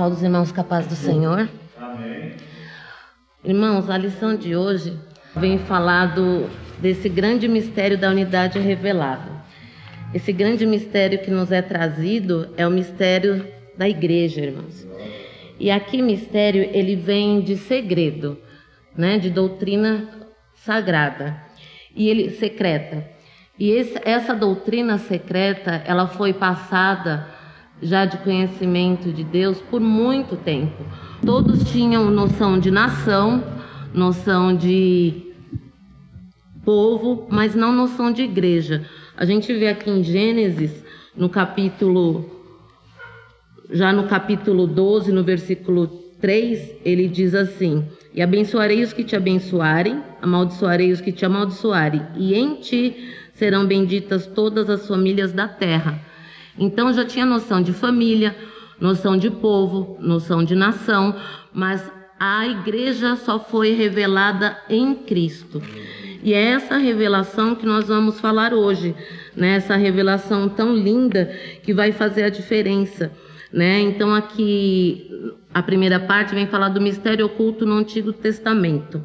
Saúde os irmãos capazes do Senhor. Amém. Irmãos, a lição de hoje vem falar do, desse grande mistério da unidade revelada. Esse grande mistério que nos é trazido é o mistério da igreja, irmãos. E aqui mistério ele vem de segredo, né, de doutrina sagrada e ele secreta. E esse, essa doutrina secreta, ela foi passada já de conhecimento de Deus por muito tempo. Todos tinham noção de nação, noção de povo, mas não noção de igreja. A gente vê aqui em Gênesis, no capítulo já no capítulo 12, no versículo 3, ele diz assim: E abençoarei os que te abençoarem, amaldiçoarei os que te amaldiçoarem, e em ti serão benditas todas as famílias da terra. Então já tinha noção de família, noção de povo, noção de nação, mas a igreja só foi revelada em Cristo. E é essa revelação que nós vamos falar hoje, né? Essa revelação tão linda que vai fazer a diferença, né? Então aqui a primeira parte vem falar do mistério oculto no Antigo Testamento.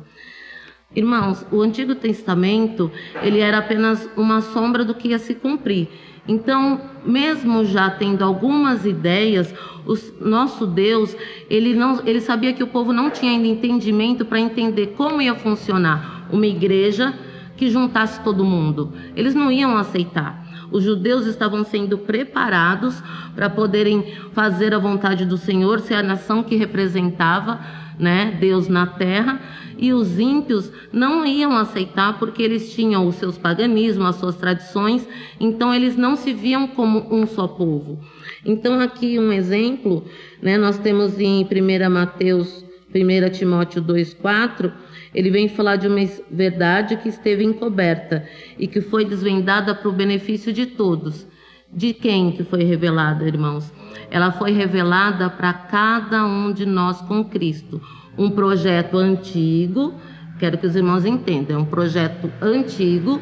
Irmãos, o Antigo Testamento, ele era apenas uma sombra do que ia se cumprir. Então, mesmo já tendo algumas ideias, o nosso Deus, ele não, ele sabia que o povo não tinha ainda entendimento para entender como ia funcionar uma igreja que juntasse todo mundo. Eles não iam aceitar. Os judeus estavam sendo preparados para poderem fazer a vontade do Senhor, ser a nação que representava, né, Deus na terra e os ímpios não iam aceitar porque eles tinham os seus paganismos, as suas tradições, então eles não se viam como um só povo. Então aqui um exemplo, né, nós temos em 1 Mateus, 1 Timóteo 2:4, ele vem falar de uma verdade que esteve encoberta e que foi desvendada para o benefício de todos. De quem que foi revelada, irmãos? Ela foi revelada para cada um de nós com Cristo um projeto antigo, quero que os irmãos entendam, é um projeto antigo,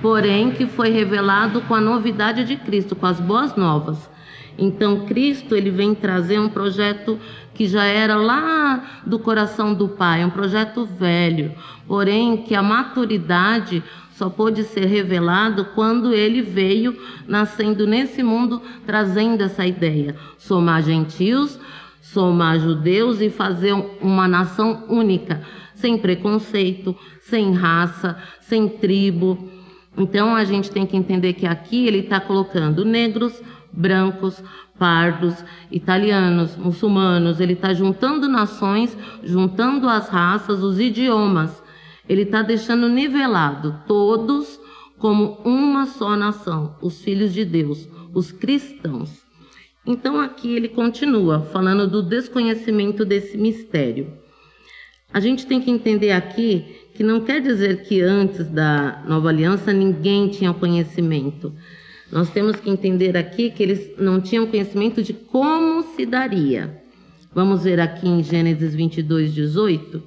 porém que foi revelado com a novidade de Cristo, com as boas novas. Então Cristo ele vem trazer um projeto que já era lá do coração do Pai, um projeto velho, porém que a maturidade só pôde ser revelado quando ele veio nascendo nesse mundo trazendo essa ideia, somar gentios somar judeus e fazer uma nação única, sem preconceito, sem raça, sem tribo. Então a gente tem que entender que aqui ele está colocando negros, brancos, pardos, italianos, muçulmanos. Ele está juntando nações, juntando as raças, os idiomas. Ele está deixando nivelado todos como uma só nação, os filhos de Deus, os cristãos. Então aqui ele continua falando do desconhecimento desse mistério. A gente tem que entender aqui que não quer dizer que antes da nova aliança ninguém tinha conhecimento. Nós temos que entender aqui que eles não tinham conhecimento de como se daria. Vamos ver aqui em Gênesis 22, 18.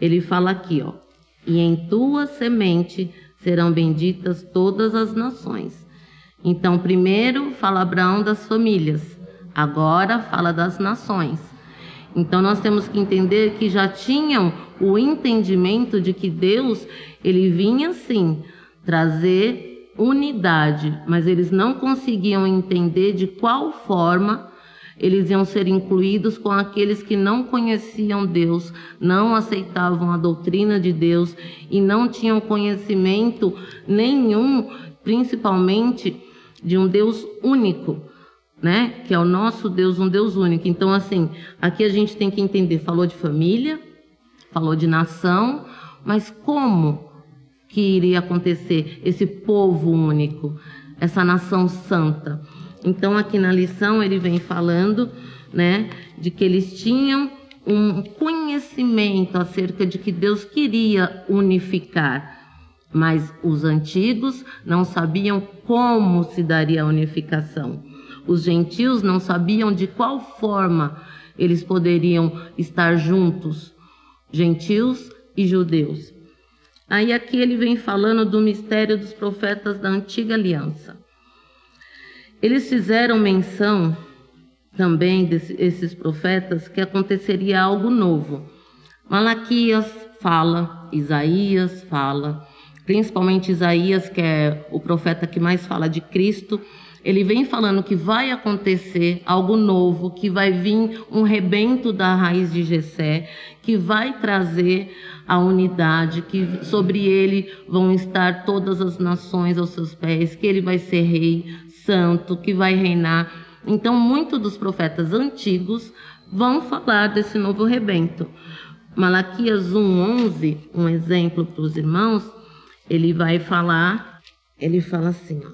Ele fala aqui, ó. E em tua semente serão benditas todas as nações. Então, primeiro fala Abraão das famílias, agora fala das nações. Então, nós temos que entender que já tinham o entendimento de que Deus, ele vinha sim trazer unidade, mas eles não conseguiam entender de qual forma eles iam ser incluídos com aqueles que não conheciam Deus, não aceitavam a doutrina de Deus e não tinham conhecimento nenhum, principalmente de um Deus único, né? Que é o nosso Deus, um Deus único. Então, assim, aqui a gente tem que entender: falou de família, falou de nação, mas como que iria acontecer esse povo único, essa nação santa? Então, aqui na lição ele vem falando, né, de que eles tinham um conhecimento acerca de que Deus queria unificar mas os antigos não sabiam como se daria a unificação. Os gentios não sabiam de qual forma eles poderiam estar juntos, gentios e judeus. Aí aqui ele vem falando do mistério dos profetas da antiga aliança. Eles fizeram menção também desses profetas que aconteceria algo novo. Malaquias fala, Isaías fala, principalmente Isaías, que é o profeta que mais fala de Cristo, ele vem falando que vai acontecer algo novo, que vai vir um rebento da raiz de Jessé, que vai trazer a unidade, que sobre ele vão estar todas as nações aos seus pés, que ele vai ser rei santo, que vai reinar. Então, muitos dos profetas antigos vão falar desse novo rebento. Malaquias 1:11, um exemplo para os irmãos, ele vai falar, ele fala assim, ó,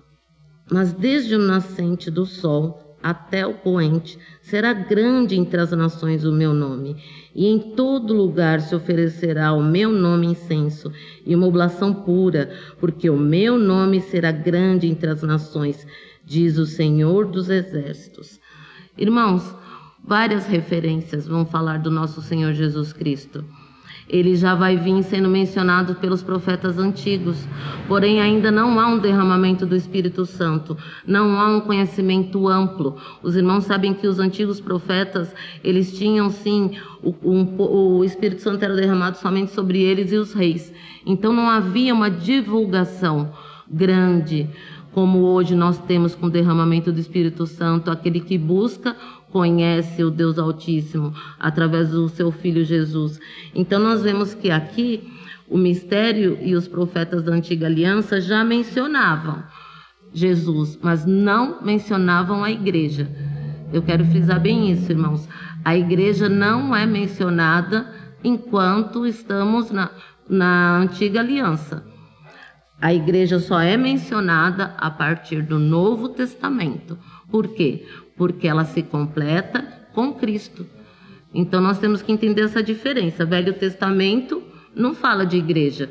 mas desde o nascente do sol até o poente será grande entre as nações o meu nome, e em todo lugar se oferecerá o meu nome incenso e uma oblação pura, porque o meu nome será grande entre as nações, diz o Senhor dos exércitos. Irmãos, várias referências vão falar do nosso Senhor Jesus Cristo ele já vai vir sendo mencionado pelos profetas antigos. Porém, ainda não há um derramamento do Espírito Santo, não há um conhecimento amplo. Os irmãos sabem que os antigos profetas, eles tinham sim, o, um, o Espírito Santo era derramado somente sobre eles e os reis. Então não havia uma divulgação grande como hoje nós temos com o derramamento do Espírito Santo, aquele que busca conhece o Deus Altíssimo através do seu filho Jesus. Então nós vemos que aqui o mistério e os profetas da antiga aliança já mencionavam Jesus, mas não mencionavam a igreja. Eu quero frisar bem isso, irmãos. A igreja não é mencionada enquanto estamos na, na antiga aliança. A igreja só é mencionada a partir do Novo Testamento. Por quê? porque ela se completa com Cristo. Então nós temos que entender essa diferença. Velho Testamento não fala de igreja,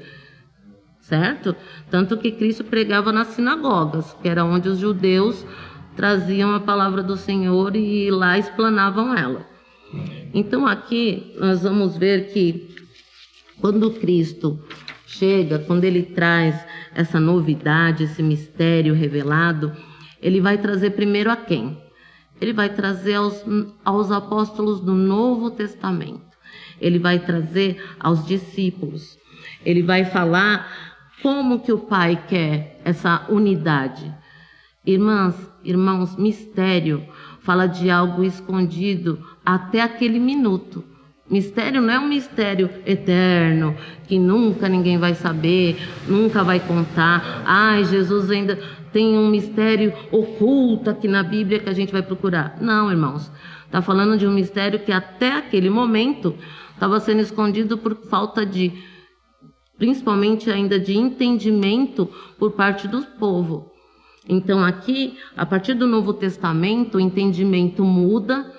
certo? Tanto que Cristo pregava nas sinagogas, que era onde os judeus traziam a palavra do Senhor e lá explanavam ela. Então aqui nós vamos ver que quando Cristo chega, quando ele traz essa novidade, esse mistério revelado, ele vai trazer primeiro a quem? ele vai trazer aos, aos apóstolos do Novo Testamento, ele vai trazer aos discípulos, ele vai falar como que o Pai quer essa unidade. Irmãs, irmãos, mistério fala de algo escondido até aquele minuto. Mistério não é um mistério eterno, que nunca ninguém vai saber, nunca vai contar. Ai, Jesus ainda tem um mistério oculto aqui na Bíblia que a gente vai procurar. Não, irmãos. Está falando de um mistério que até aquele momento estava sendo escondido por falta de, principalmente ainda de entendimento por parte do povo. Então, aqui, a partir do Novo Testamento, o entendimento muda.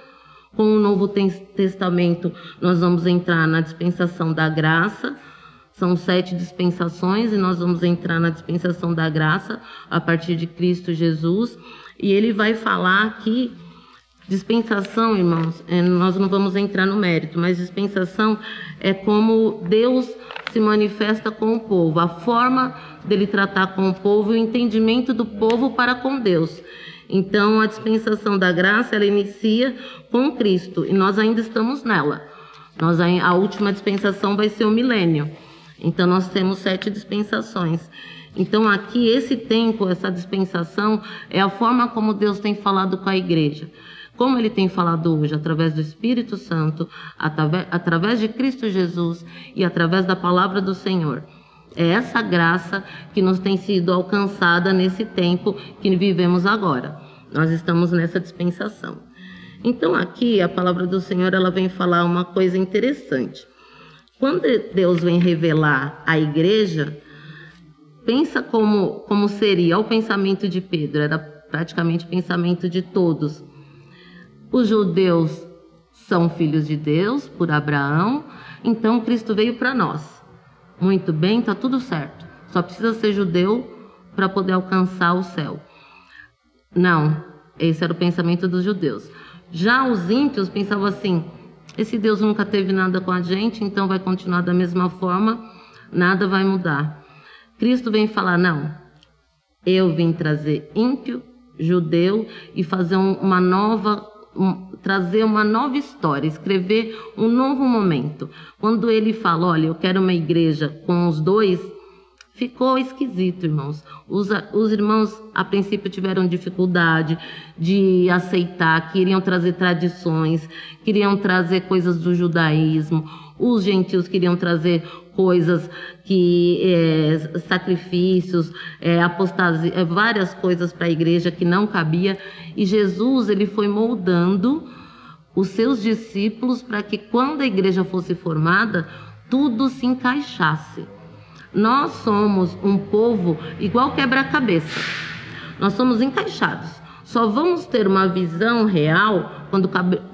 Com o Novo Testamento, nós vamos entrar na dispensação da graça são sete dispensações e nós vamos entrar na dispensação da graça a partir de Cristo Jesus. E ele vai falar que dispensação, irmãos, é, nós não vamos entrar no mérito, mas dispensação é como Deus se manifesta com o povo, a forma dele tratar com o povo e o entendimento do povo para com Deus. Então, a dispensação da graça, ela inicia com Cristo e nós ainda estamos nela. Nós, a última dispensação vai ser o milênio. Então, nós temos sete dispensações. Então, aqui, esse tempo, essa dispensação, é a forma como Deus tem falado com a igreja. Como ele tem falado hoje, através do Espírito Santo, através de Cristo Jesus e através da palavra do Senhor. É essa graça que nos tem sido alcançada nesse tempo que vivemos agora. Nós estamos nessa dispensação. Então, aqui, a palavra do Senhor ela vem falar uma coisa interessante. Quando Deus vem revelar a igreja, pensa como, como seria o pensamento de Pedro, era praticamente o pensamento de todos. Os judeus são filhos de Deus por Abraão, então Cristo veio para nós. Muito bem, está tudo certo. Só precisa ser judeu para poder alcançar o céu. Não, esse era o pensamento dos judeus. Já os ímpios pensavam assim: esse Deus nunca teve nada com a gente, então vai continuar da mesma forma, nada vai mudar. Cristo vem falar: não, eu vim trazer ímpio, judeu e fazer um, uma nova um, trazer uma nova história, escrever um novo momento. Quando ele fala, olha, eu quero uma igreja com os dois, ficou esquisito, irmãos. Os, os irmãos, a princípio, tiveram dificuldade de aceitar, queriam trazer tradições, queriam trazer coisas do judaísmo. Os gentios queriam trazer coisas que é, sacrifícios, é, apostasia, é, várias coisas para a igreja que não cabia. E Jesus ele foi moldando os seus discípulos para que quando a igreja fosse formada tudo se encaixasse. Nós somos um povo igual quebra-cabeça. Nós somos encaixados. Só vamos ter uma visão real quando o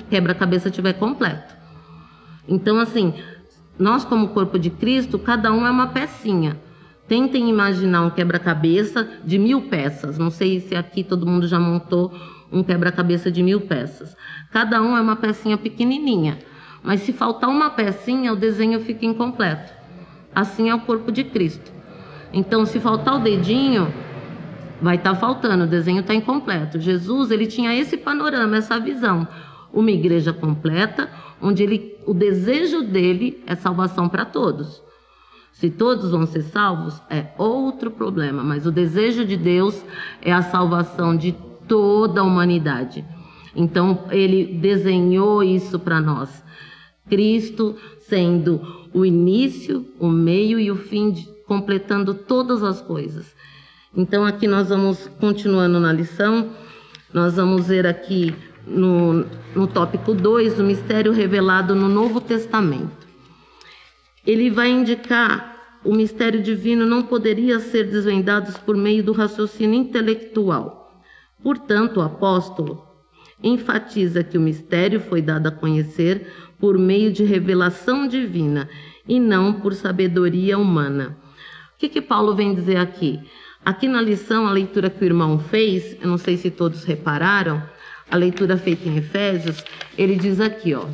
quebra-cabeça estiver completo. Então, assim, nós, como corpo de Cristo, cada um é uma pecinha. Tentem imaginar um quebra-cabeça de mil peças. Não sei se aqui todo mundo já montou um quebra-cabeça de mil peças. Cada um é uma pecinha pequenininha. Mas se faltar uma pecinha, o desenho fica incompleto. Assim é o corpo de Cristo. Então, se faltar o dedinho, vai estar tá faltando, o desenho está incompleto. Jesus, ele tinha esse panorama, essa visão. Uma igreja completa, onde ele, o desejo dele é salvação para todos. Se todos vão ser salvos, é outro problema, mas o desejo de Deus é a salvação de toda a humanidade. Então, ele desenhou isso para nós. Cristo sendo o início, o meio e o fim, de, completando todas as coisas. Então, aqui nós vamos continuando na lição, nós vamos ver aqui no, no tópico 2, o mistério revelado no Novo Testamento. Ele vai indicar o mistério divino não poderia ser desvendado por meio do raciocínio intelectual. Portanto, o apóstolo enfatiza que o mistério foi dado a conhecer por meio de revelação divina e não por sabedoria humana. O que, que Paulo vem dizer aqui? Aqui na lição, a leitura que o irmão fez, eu não sei se todos repararam, a leitura feita em Efésios, ele diz aqui, ó.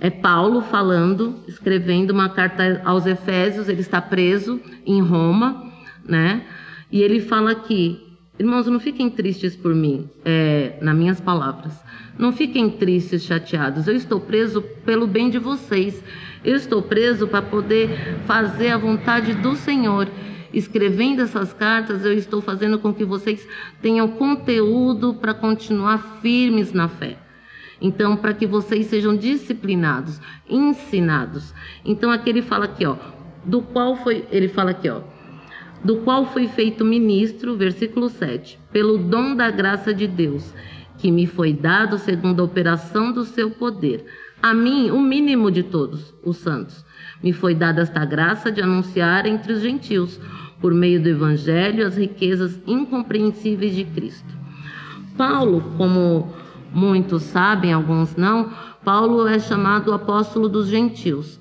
É Paulo falando, escrevendo uma carta aos Efésios, ele está preso em Roma, né? E ele fala aqui, irmãos, não fiquem tristes por mim, é, nas minhas palavras. Não fiquem tristes, chateados. Eu estou preso pelo bem de vocês. Eu estou preso para poder fazer a vontade do Senhor escrevendo essas cartas, eu estou fazendo com que vocês tenham conteúdo para continuar firmes na fé. Então, para que vocês sejam disciplinados, ensinados. Então, aqui ele fala aqui, ó, do qual foi, ele fala aqui, ó, do qual foi feito ministro, versículo 7, pelo dom da graça de Deus, que me foi dado segundo a operação do seu poder. A mim, o mínimo de todos os santos, me foi dada esta graça de anunciar entre os gentios, por meio do Evangelho, as riquezas incompreensíveis de Cristo. Paulo, como muitos sabem, alguns não, Paulo é chamado apóstolo dos gentios.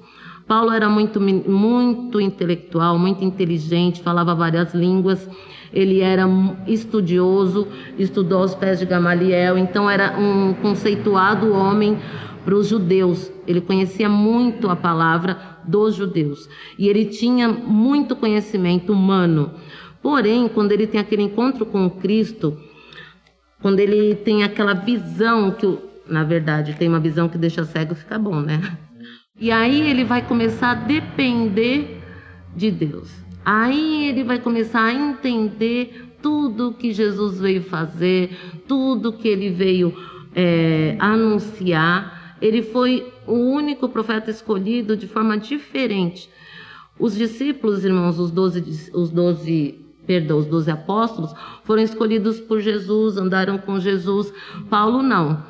Paulo era muito, muito intelectual, muito inteligente, falava várias línguas, ele era estudioso, estudou aos pés de Gamaliel, então era um conceituado homem para os judeus. Ele conhecia muito a palavra dos judeus e ele tinha muito conhecimento humano. Porém, quando ele tem aquele encontro com Cristo, quando ele tem aquela visão que, na verdade, tem uma visão que deixa cego, fica bom, né? E aí ele vai começar a depender de Deus. Aí ele vai começar a entender tudo que Jesus veio fazer, tudo que ele veio é, anunciar ele foi o único profeta escolhido de forma diferente. Os discípulos, irmãos, os doze, os doze, perdão, os doze apóstolos, foram escolhidos por Jesus, andaram com Jesus. Paulo não.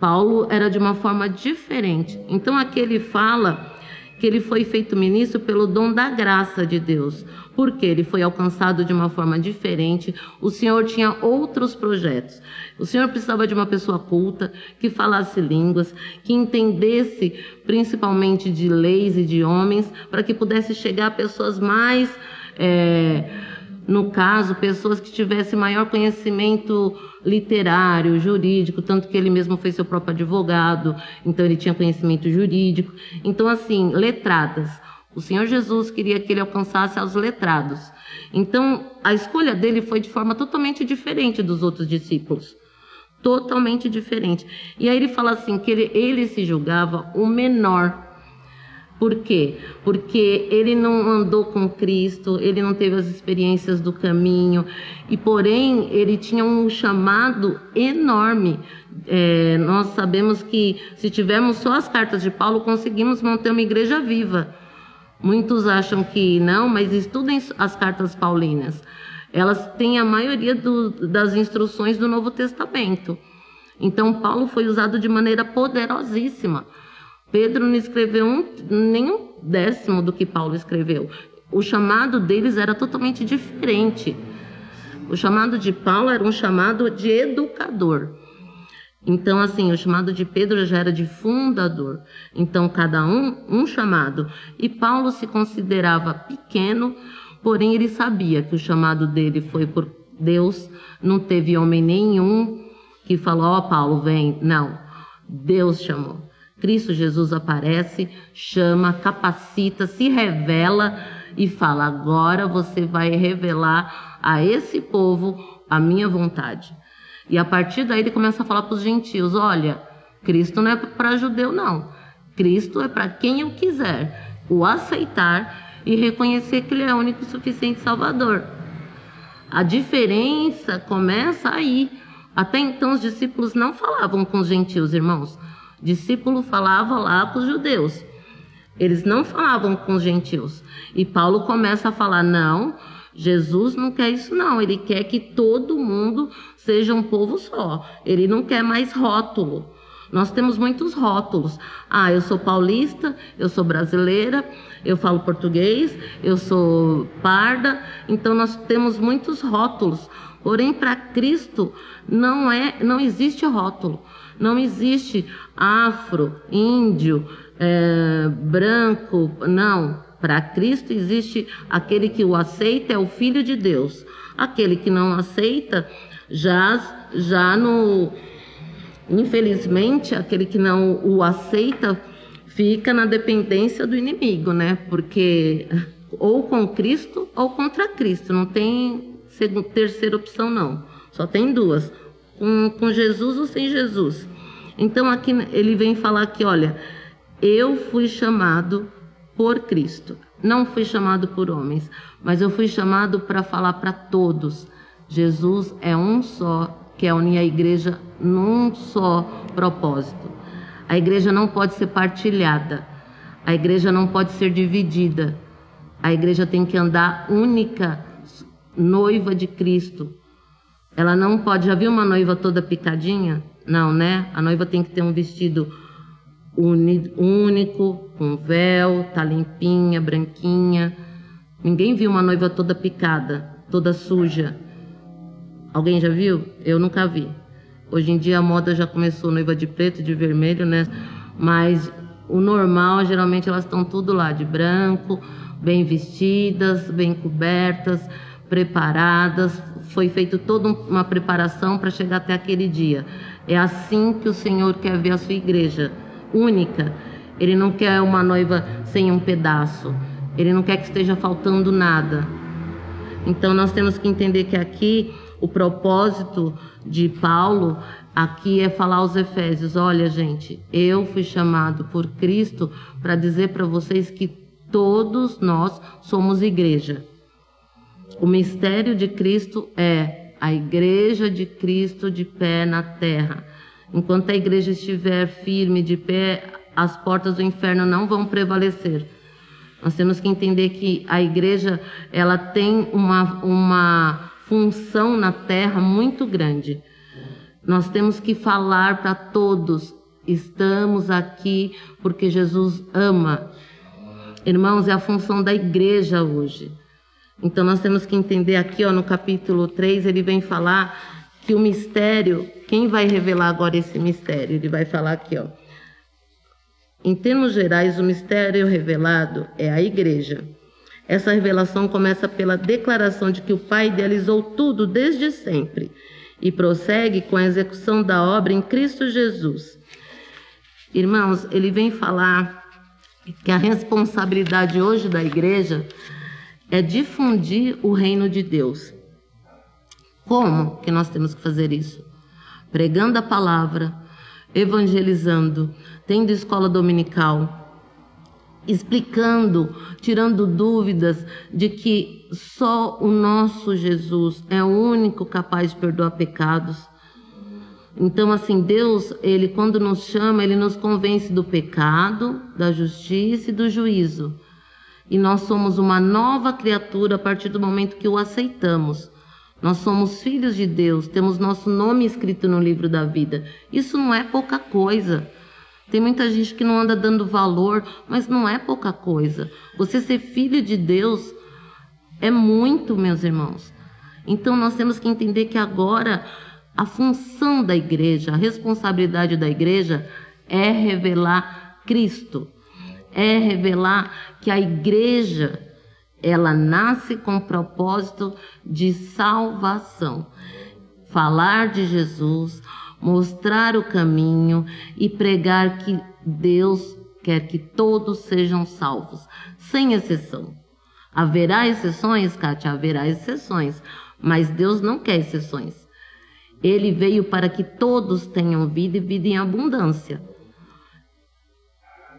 Paulo era de uma forma diferente. Então aqui ele fala que ele foi feito ministro pelo dom da graça de Deus, porque ele foi alcançado de uma forma diferente. O Senhor tinha outros projetos. O Senhor precisava de uma pessoa culta, que falasse línguas, que entendesse principalmente de leis e de homens, para que pudesse chegar a pessoas mais. É, no caso, pessoas que tivessem maior conhecimento literário, jurídico, tanto que ele mesmo foi seu próprio advogado, então ele tinha conhecimento jurídico. Então, assim, letradas. O Senhor Jesus queria que ele alcançasse aos letrados. Então, a escolha dele foi de forma totalmente diferente dos outros discípulos. totalmente diferente. E aí ele fala assim que ele, ele se julgava o menor. Por quê? Porque ele não andou com Cristo, ele não teve as experiências do caminho, e porém ele tinha um chamado enorme. É, nós sabemos que se tivermos só as cartas de Paulo, conseguimos manter uma igreja viva. Muitos acham que não, mas estudem as cartas paulinas. Elas têm a maioria do, das instruções do Novo Testamento. Então, Paulo foi usado de maneira poderosíssima. Pedro não escreveu um, nem um décimo do que Paulo escreveu. O chamado deles era totalmente diferente. O chamado de Paulo era um chamado de educador. Então, assim, o chamado de Pedro já era de fundador. Então, cada um, um chamado. E Paulo se considerava pequeno, porém ele sabia que o chamado dele foi por Deus. Não teve homem nenhum que falou: Ó, oh, Paulo, vem. Não. Deus chamou. Cristo Jesus aparece, chama, capacita, se revela e fala: agora você vai revelar a esse povo a minha vontade. E a partir daí ele começa a falar para os gentios: olha, Cristo não é para judeu, não. Cristo é para quem eu quiser o aceitar e reconhecer que ele é o único e suficiente Salvador. A diferença começa aí. Até então os discípulos não falavam com os gentios, irmãos. Discípulo falava lá com os judeus. Eles não falavam com os gentios. E Paulo começa a falar: não, Jesus não quer isso, não. Ele quer que todo mundo seja um povo só. Ele não quer mais rótulo. Nós temos muitos rótulos. Ah, eu sou paulista, eu sou brasileira, eu falo português, eu sou parda. Então nós temos muitos rótulos. Porém, para Cristo não é, não existe rótulo. Não existe afro, índio, é, branco, não. Para Cristo existe aquele que o aceita é o Filho de Deus. Aquele que não aceita já já no infelizmente aquele que não o aceita fica na dependência do inimigo, né? Porque ou com Cristo ou contra Cristo, não tem terceira opção não. Só tem duas, com, com Jesus ou sem Jesus. Então aqui ele vem falar que, olha, eu fui chamado por Cristo. Não fui chamado por homens, mas eu fui chamado para falar para todos. Jesus é um só, que é unir a igreja num só propósito. A igreja não pode ser partilhada. A igreja não pode ser dividida. A igreja tem que andar única, noiva de Cristo. Ela não pode. Já viu uma noiva toda picadinha? Não, né? A noiva tem que ter um vestido único, com véu, tá limpinha, branquinha. Ninguém viu uma noiva toda picada, toda suja. Alguém já viu? Eu nunca vi. Hoje em dia a moda já começou noiva de preto, de vermelho, né? Mas o normal, geralmente elas estão tudo lá de branco, bem vestidas, bem cobertas, preparadas. Foi feito toda uma preparação para chegar até aquele dia. É assim que o Senhor quer ver a sua igreja, única. Ele não quer uma noiva sem um pedaço. Ele não quer que esteja faltando nada. Então nós temos que entender que aqui o propósito de Paulo aqui é falar aos Efésios: olha, gente, eu fui chamado por Cristo para dizer para vocês que todos nós somos igreja. O mistério de Cristo é a igreja de Cristo de pé na terra. Enquanto a igreja estiver firme de pé, as portas do inferno não vão prevalecer. Nós temos que entender que a igreja ela tem uma, uma função na terra muito grande. Nós temos que falar para todos: estamos aqui porque Jesus ama. Irmãos, é a função da igreja hoje. Então nós temos que entender aqui, ó, no capítulo 3, ele vem falar que o mistério, quem vai revelar agora esse mistério? Ele vai falar aqui, ó. Em termos gerais, o mistério revelado é a igreja. Essa revelação começa pela declaração de que o Pai idealizou tudo desde sempre e prossegue com a execução da obra em Cristo Jesus. Irmãos, ele vem falar que a responsabilidade hoje da igreja é difundir o reino de Deus. Como que nós temos que fazer isso? pregando a palavra, evangelizando, tendo escola dominical, explicando, tirando dúvidas de que só o nosso Jesus é o único capaz de perdoar pecados. Então, assim, Deus, ele quando nos chama, ele nos convence do pecado, da justiça e do juízo. E nós somos uma nova criatura a partir do momento que o aceitamos. Nós somos filhos de Deus, temos nosso nome escrito no livro da vida. Isso não é pouca coisa. Tem muita gente que não anda dando valor, mas não é pouca coisa. Você ser filho de Deus é muito, meus irmãos. Então nós temos que entender que agora a função da igreja, a responsabilidade da igreja é revelar Cristo. É revelar que a igreja ela nasce com o propósito de salvação. Falar de Jesus, mostrar o caminho e pregar que Deus quer que todos sejam salvos, sem exceção. Haverá exceções, Kátia? Haverá exceções, mas Deus não quer exceções. Ele veio para que todos tenham vida e vida em abundância.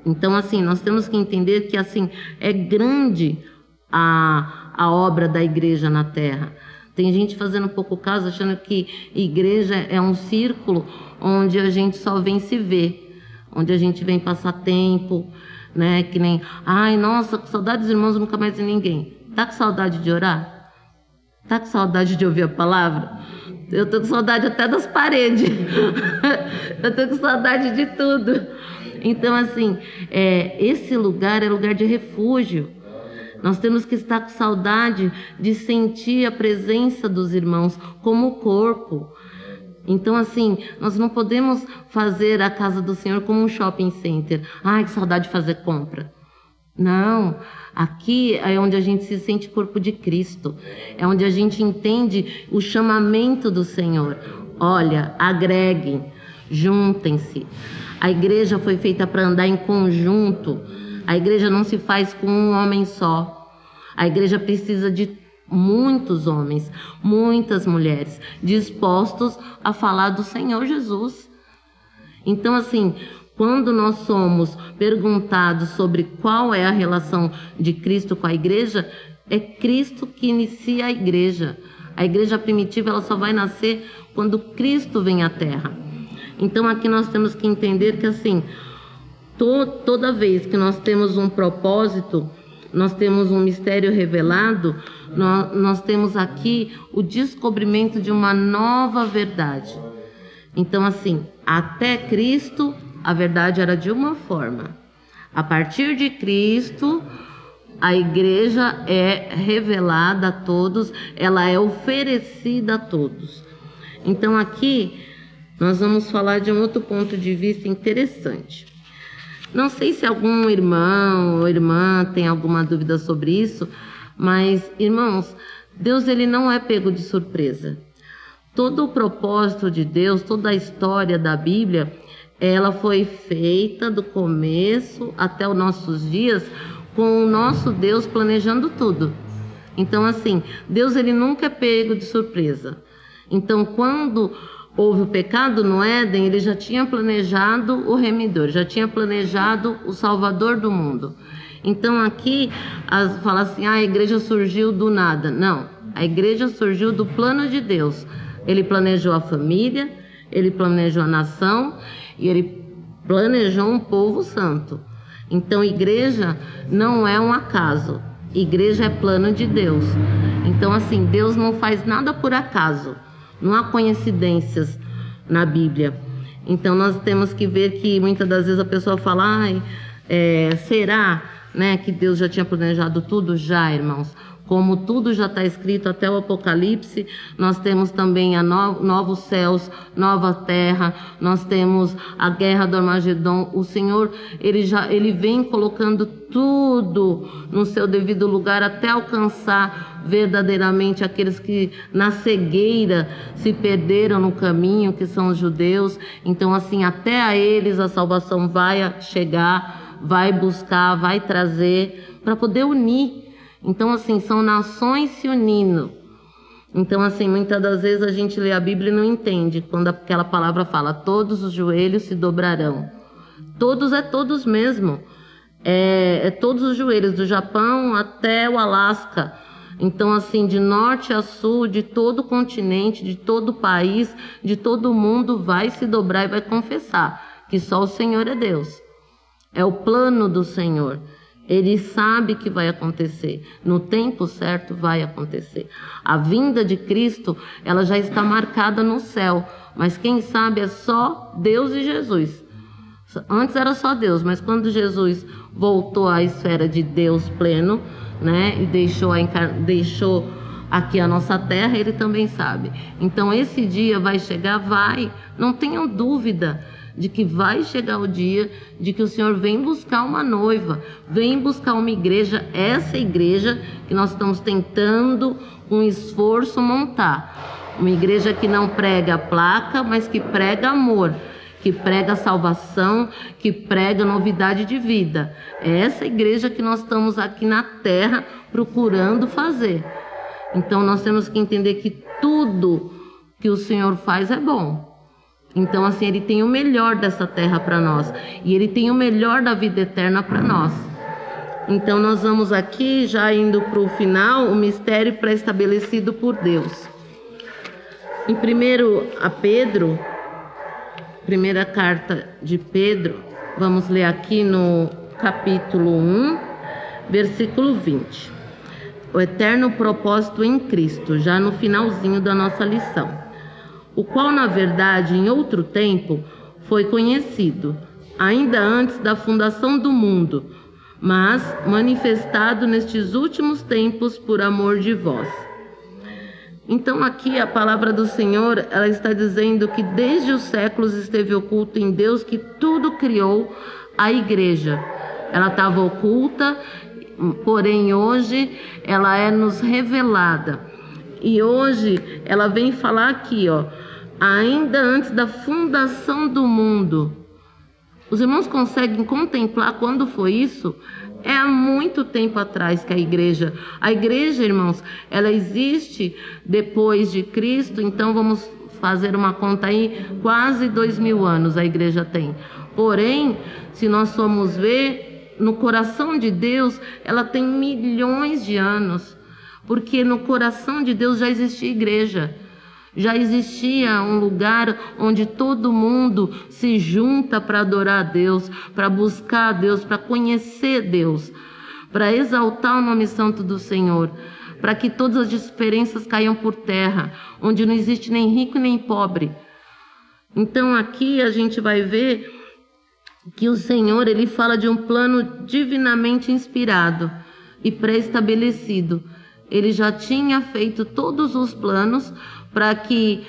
Então, assim, nós temos que entender que, assim, é grande a, a obra da igreja na terra. Tem gente fazendo pouco caso, achando que igreja é um círculo onde a gente só vem se ver, onde a gente vem passar tempo, né? Que nem, ai, nossa, com saudade dos irmãos, nunca mais vi ninguém. Tá com saudade de orar? Tá com saudade de ouvir a palavra? Eu tô com saudade até das paredes. eu tô com saudade de tudo. Então, assim, é, esse lugar é lugar de refúgio. Nós temos que estar com saudade de sentir a presença dos irmãos como corpo. Então, assim, nós não podemos fazer a casa do Senhor como um shopping center. Ai, que saudade de fazer compra. Não, aqui é onde a gente se sente corpo de Cristo, é onde a gente entende o chamamento do Senhor. Olha, agreguem, juntem-se. A igreja foi feita para andar em conjunto. A igreja não se faz com um homem só. A igreja precisa de muitos homens, muitas mulheres dispostos a falar do Senhor Jesus. Então, assim, quando nós somos perguntados sobre qual é a relação de Cristo com a igreja, é Cristo que inicia a igreja. A igreja primitiva ela só vai nascer quando Cristo vem à terra. Então aqui nós temos que entender que assim, to, toda vez que nós temos um propósito, nós temos um mistério revelado, nós, nós temos aqui o descobrimento de uma nova verdade. Então, assim, até Cristo, a verdade era de uma forma. A partir de Cristo, a igreja é revelada a todos, ela é oferecida a todos. Então, aqui, nós vamos falar de um outro ponto de vista interessante. Não sei se algum irmão ou irmã tem alguma dúvida sobre isso, mas, irmãos, Deus ele não é pego de surpresa. Todo o propósito de Deus, toda a história da Bíblia, ela foi feita do começo até os nossos dias com o nosso Deus planejando tudo. Então, assim, Deus ele nunca é pego de surpresa. Então, quando houve o pecado no Éden, ele já tinha planejado o remidor, já tinha planejado o salvador do mundo. Então aqui as, fala assim: ah, a igreja surgiu do nada. Não, a igreja surgiu do plano de Deus. Ele planejou a família, ele planejou a nação e ele planejou um povo santo. Então, igreja não é um acaso. Igreja é plano de Deus. Então, assim, Deus não faz nada por acaso. Não há coincidências na Bíblia. Então nós temos que ver que muitas das vezes a pessoa fala, é, será né, que Deus já tinha planejado tudo? Já, irmãos. Como tudo já está escrito até o Apocalipse, nós temos também a no, novos céus, nova terra, nós temos a guerra do Armagedon. O Senhor, ele já ele vem colocando tudo no seu devido lugar até alcançar verdadeiramente aqueles que na cegueira se perderam no caminho, que são os judeus. Então, assim, até a eles a salvação vai chegar, vai buscar, vai trazer para poder unir então, assim, são nações se unindo. Então, assim, muitas das vezes a gente lê a Bíblia e não entende quando aquela palavra fala: todos os joelhos se dobrarão. Todos é todos mesmo. É, é todos os joelhos, do Japão até o Alasca. Então, assim, de norte a sul, de todo o continente, de todo o país, de todo o mundo, vai se dobrar e vai confessar que só o Senhor é Deus. É o plano do Senhor. Ele sabe que vai acontecer. No tempo certo vai acontecer. A vinda de Cristo, ela já está marcada no céu, mas quem sabe é só Deus e Jesus. Antes era só Deus, mas quando Jesus voltou à esfera de Deus pleno, né, e deixou, a, deixou aqui a nossa terra, ele também sabe. Então esse dia vai chegar, vai, não tenham dúvida de que vai chegar o dia de que o Senhor vem buscar uma noiva, vem buscar uma igreja, essa igreja que nós estamos tentando com esforço montar. Uma igreja que não prega placa, mas que prega amor, que prega salvação, que prega novidade de vida. É essa igreja que nós estamos aqui na terra procurando fazer. Então nós temos que entender que tudo que o Senhor faz é bom. Então, assim, Ele tem o melhor dessa terra para nós. E Ele tem o melhor da vida eterna para nós. Então, nós vamos aqui, já indo para o final, o mistério pré-estabelecido por Deus. Em primeiro a Pedro, primeira carta de Pedro, vamos ler aqui no capítulo 1, versículo 20. O eterno propósito em Cristo, já no finalzinho da nossa lição o qual, na verdade, em outro tempo, foi conhecido, ainda antes da fundação do mundo, mas manifestado nestes últimos tempos por amor de vós. Então aqui a palavra do Senhor, ela está dizendo que desde os séculos esteve oculto em Deus que tudo criou a igreja. Ela estava oculta, porém hoje ela é nos revelada. E hoje ela vem falar aqui, ó, ainda antes da fundação do mundo. Os irmãos conseguem contemplar quando foi isso? É há muito tempo atrás que a igreja, a igreja, irmãos, ela existe depois de Cristo, então vamos fazer uma conta aí, quase dois mil anos a igreja tem. Porém, se nós formos ver, no coração de Deus, ela tem milhões de anos, porque no coração de Deus já existia igreja. Já existia um lugar onde todo mundo se junta para adorar a Deus, para buscar a Deus, para conhecer Deus, para exaltar o nome santo do Senhor, para que todas as diferenças caiam por terra, onde não existe nem rico nem pobre. Então aqui a gente vai ver que o Senhor ele fala de um plano divinamente inspirado e pré-estabelecido. Ele já tinha feito todos os planos para que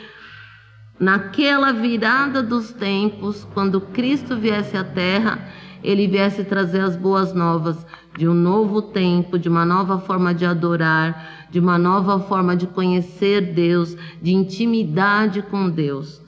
naquela virada dos tempos, quando Cristo viesse à terra, ele viesse trazer as boas novas de um novo tempo, de uma nova forma de adorar, de uma nova forma de conhecer Deus, de intimidade com Deus.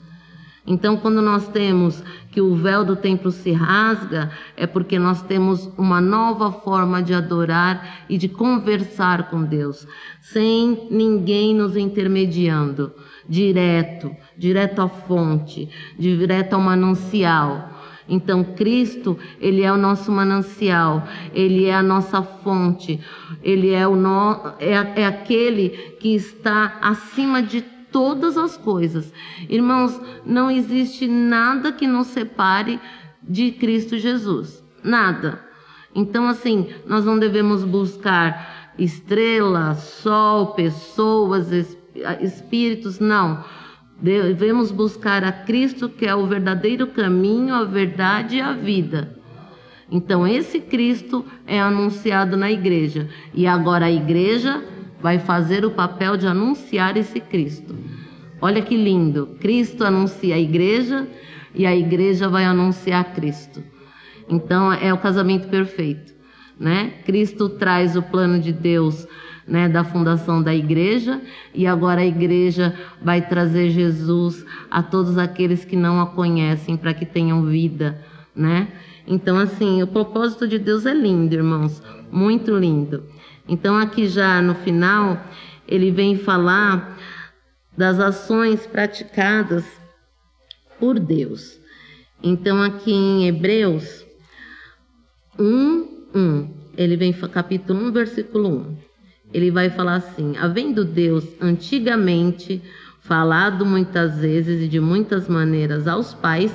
Então, quando nós temos que o véu do templo se rasga, é porque nós temos uma nova forma de adorar e de conversar com Deus, sem ninguém nos intermediando, direto, direto à fonte, direto ao manancial. Então, Cristo, Ele é o nosso manancial, Ele é a nossa fonte, Ele é, o no, é, é aquele que está acima de todas as coisas. Irmãos, não existe nada que nos separe de Cristo Jesus. Nada. Então, assim, nós não devemos buscar estrelas, sol, pessoas, espíritos, não. Devemos buscar a Cristo, que é o verdadeiro caminho, a verdade e a vida. Então, esse Cristo é anunciado na igreja. E agora a igreja vai fazer o papel de anunciar esse Cristo. Olha que lindo! Cristo anuncia a igreja e a igreja vai anunciar Cristo. Então é o casamento perfeito, né? Cristo traz o plano de Deus, né, da fundação da igreja e agora a igreja vai trazer Jesus a todos aqueles que não a conhecem para que tenham vida, né? Então assim, o propósito de Deus é lindo, irmãos, muito lindo. Então, aqui já no final, ele vem falar das ações praticadas por Deus. Então, aqui em Hebreus 1, 1, ele vem, capítulo 1, versículo 1, ele vai falar assim: Havendo Deus antigamente falado muitas vezes e de muitas maneiras aos pais,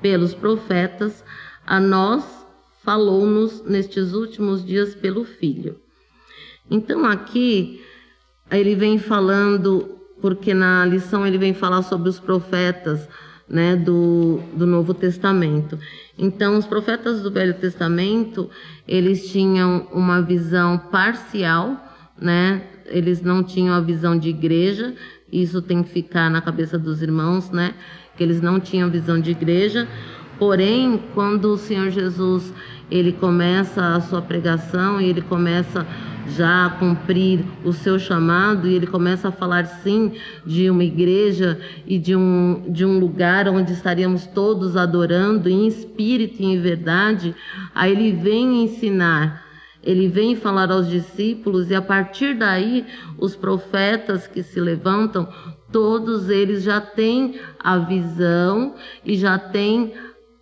pelos profetas, a nós falou-nos nestes últimos dias pelo Filho. Então, aqui, ele vem falando, porque na lição ele vem falar sobre os profetas, né, do, do Novo Testamento. Então, os profetas do Velho Testamento, eles tinham uma visão parcial, né? Eles não tinham a visão de igreja, isso tem que ficar na cabeça dos irmãos, né? Que eles não tinham visão de igreja. Porém, quando o Senhor Jesus ele começa a sua pregação e ele começa já a cumprir o seu chamado e ele começa a falar sim de uma igreja e de um, de um lugar onde estaríamos todos adorando em espírito e em verdade, aí ele vem ensinar. Ele vem falar aos discípulos e a partir daí os profetas que se levantam, todos eles já têm a visão e já têm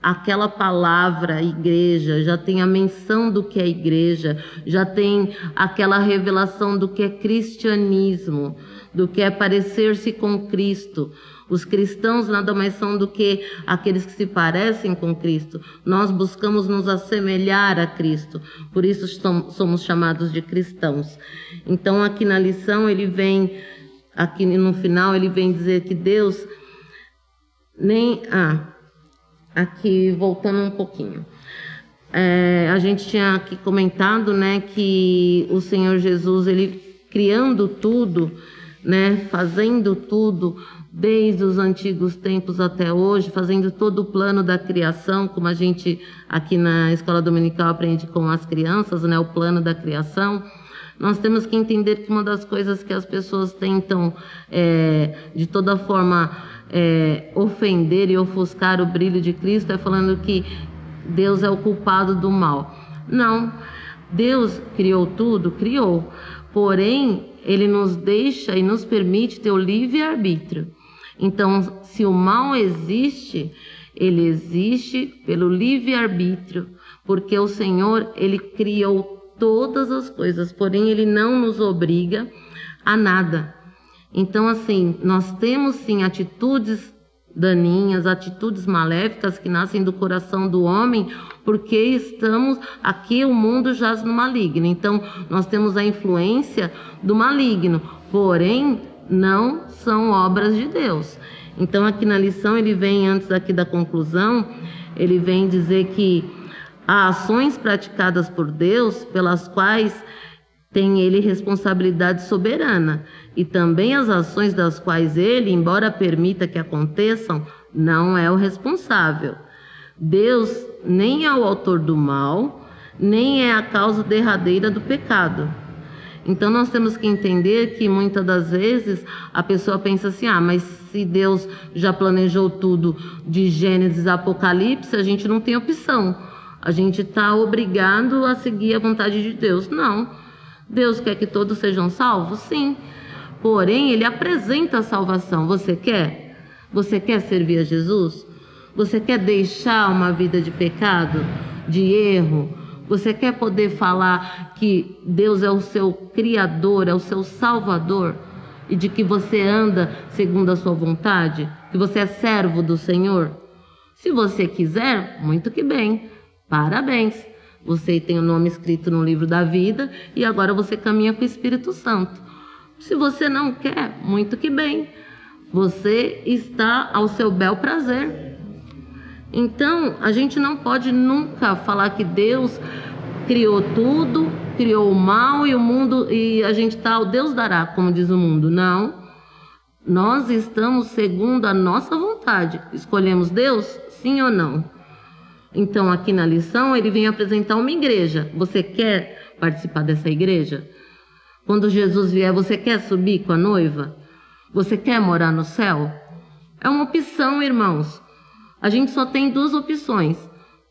aquela palavra igreja, já tem a menção do que é igreja, já tem aquela revelação do que é cristianismo, do que é parecer-se com Cristo. Os cristãos nada mais são do que aqueles que se parecem com Cristo. Nós buscamos nos assemelhar a Cristo, por isso somos chamados de cristãos. Então, aqui na lição, ele vem, aqui no final, ele vem dizer que Deus nem. Ah, aqui voltando um pouquinho. É, a gente tinha aqui comentado, né, que o Senhor Jesus ele criando tudo, né, fazendo tudo desde os antigos tempos até hoje, fazendo todo o plano da criação, como a gente aqui na escola dominical aprende com as crianças, né, o plano da criação. Nós temos que entender que uma das coisas que as pessoas tentam, é, de toda forma, é, ofender e ofuscar o brilho de Cristo é falando que Deus é o culpado do mal. Não. Deus criou tudo, criou. Porém, ele nos deixa e nos permite ter o livre-arbítrio. Então, se o mal existe, ele existe pelo livre-arbítrio, porque o Senhor, ele criou todas as coisas, porém ele não nos obriga a nada. Então, assim, nós temos sim atitudes daninhas, atitudes maléficas que nascem do coração do homem, porque estamos aqui, o mundo jaz no maligno. Então, nós temos a influência do maligno, porém, não são obras de Deus. Então, aqui na lição, ele vem, antes aqui da conclusão, ele vem dizer que há ações praticadas por Deus pelas quais tem ele responsabilidade soberana e também as ações das quais ele, embora permita que aconteçam, não é o responsável. Deus nem é o autor do mal, nem é a causa derradeira do pecado. Então nós temos que entender que muitas das vezes a pessoa pensa assim: ah, mas se Deus já planejou tudo de Gênesis a Apocalipse, a gente não tem opção. A gente está obrigado a seguir a vontade de Deus. Não. Deus quer que todos sejam salvos? Sim. Porém, ele apresenta a salvação. Você quer? Você quer servir a Jesus? Você quer deixar uma vida de pecado, de erro? Você quer poder falar que Deus é o seu criador, é o seu salvador e de que você anda segundo a sua vontade, que você é servo do Senhor? Se você quiser, muito que bem. Parabéns. Você tem o nome escrito no livro da vida e agora você caminha com o Espírito Santo. Se você não quer, muito que bem. Você está ao seu bel prazer. Então, a gente não pode nunca falar que Deus criou tudo, criou o mal e o mundo e a gente está o Deus dará, como diz o mundo. Não. Nós estamos segundo a nossa vontade. Escolhemos Deus? Sim ou não? Então, aqui na lição, ele vem apresentar uma igreja. Você quer participar dessa igreja? Quando Jesus vier, você quer subir com a noiva? Você quer morar no céu? É uma opção, irmãos. A gente só tem duas opções: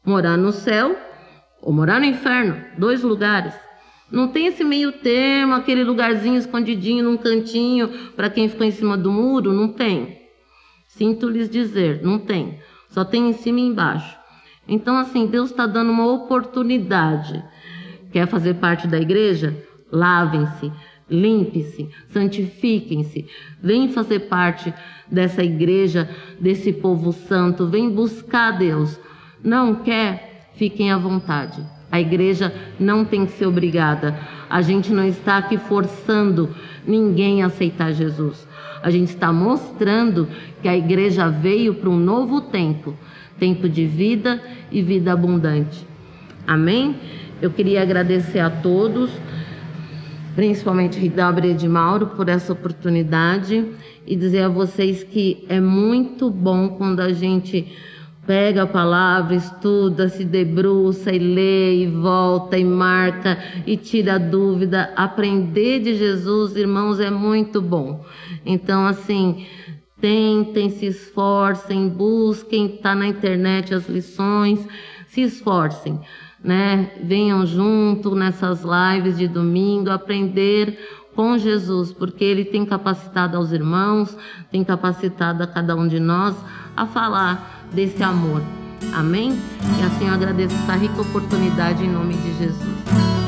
morar no céu ou morar no inferno. Dois lugares. Não tem esse meio termo, aquele lugarzinho escondidinho num cantinho para quem ficou em cima do muro, não tem. Sinto lhes dizer, não tem. Só tem em cima e embaixo. Então, assim, Deus está dando uma oportunidade. Quer fazer parte da igreja? Lavem-se, limpe-se, santifiquem-se. Vem fazer parte dessa igreja, desse povo santo. Vem buscar Deus. Não quer? Fiquem à vontade. A igreja não tem que ser obrigada. A gente não está aqui forçando ninguém a aceitar Jesus. A gente está mostrando que a igreja veio para um novo tempo tempo de vida e vida abundante. Amém? Eu queria agradecer a todos, principalmente Ridabre de Mauro, por essa oportunidade e dizer a vocês que é muito bom quando a gente pega a palavra, estuda, se debruça e lê e volta e marca e tira dúvida. Aprender de Jesus, irmãos, é muito bom. Então, assim, tentem, se esforcem, busquem, tá na internet as lições, se esforcem, né? Venham junto nessas lives de domingo aprender com Jesus, porque ele tem capacitado aos irmãos, tem capacitado a cada um de nós a falar desse amor. Amém? E assim eu agradeço essa rica oportunidade em nome de Jesus.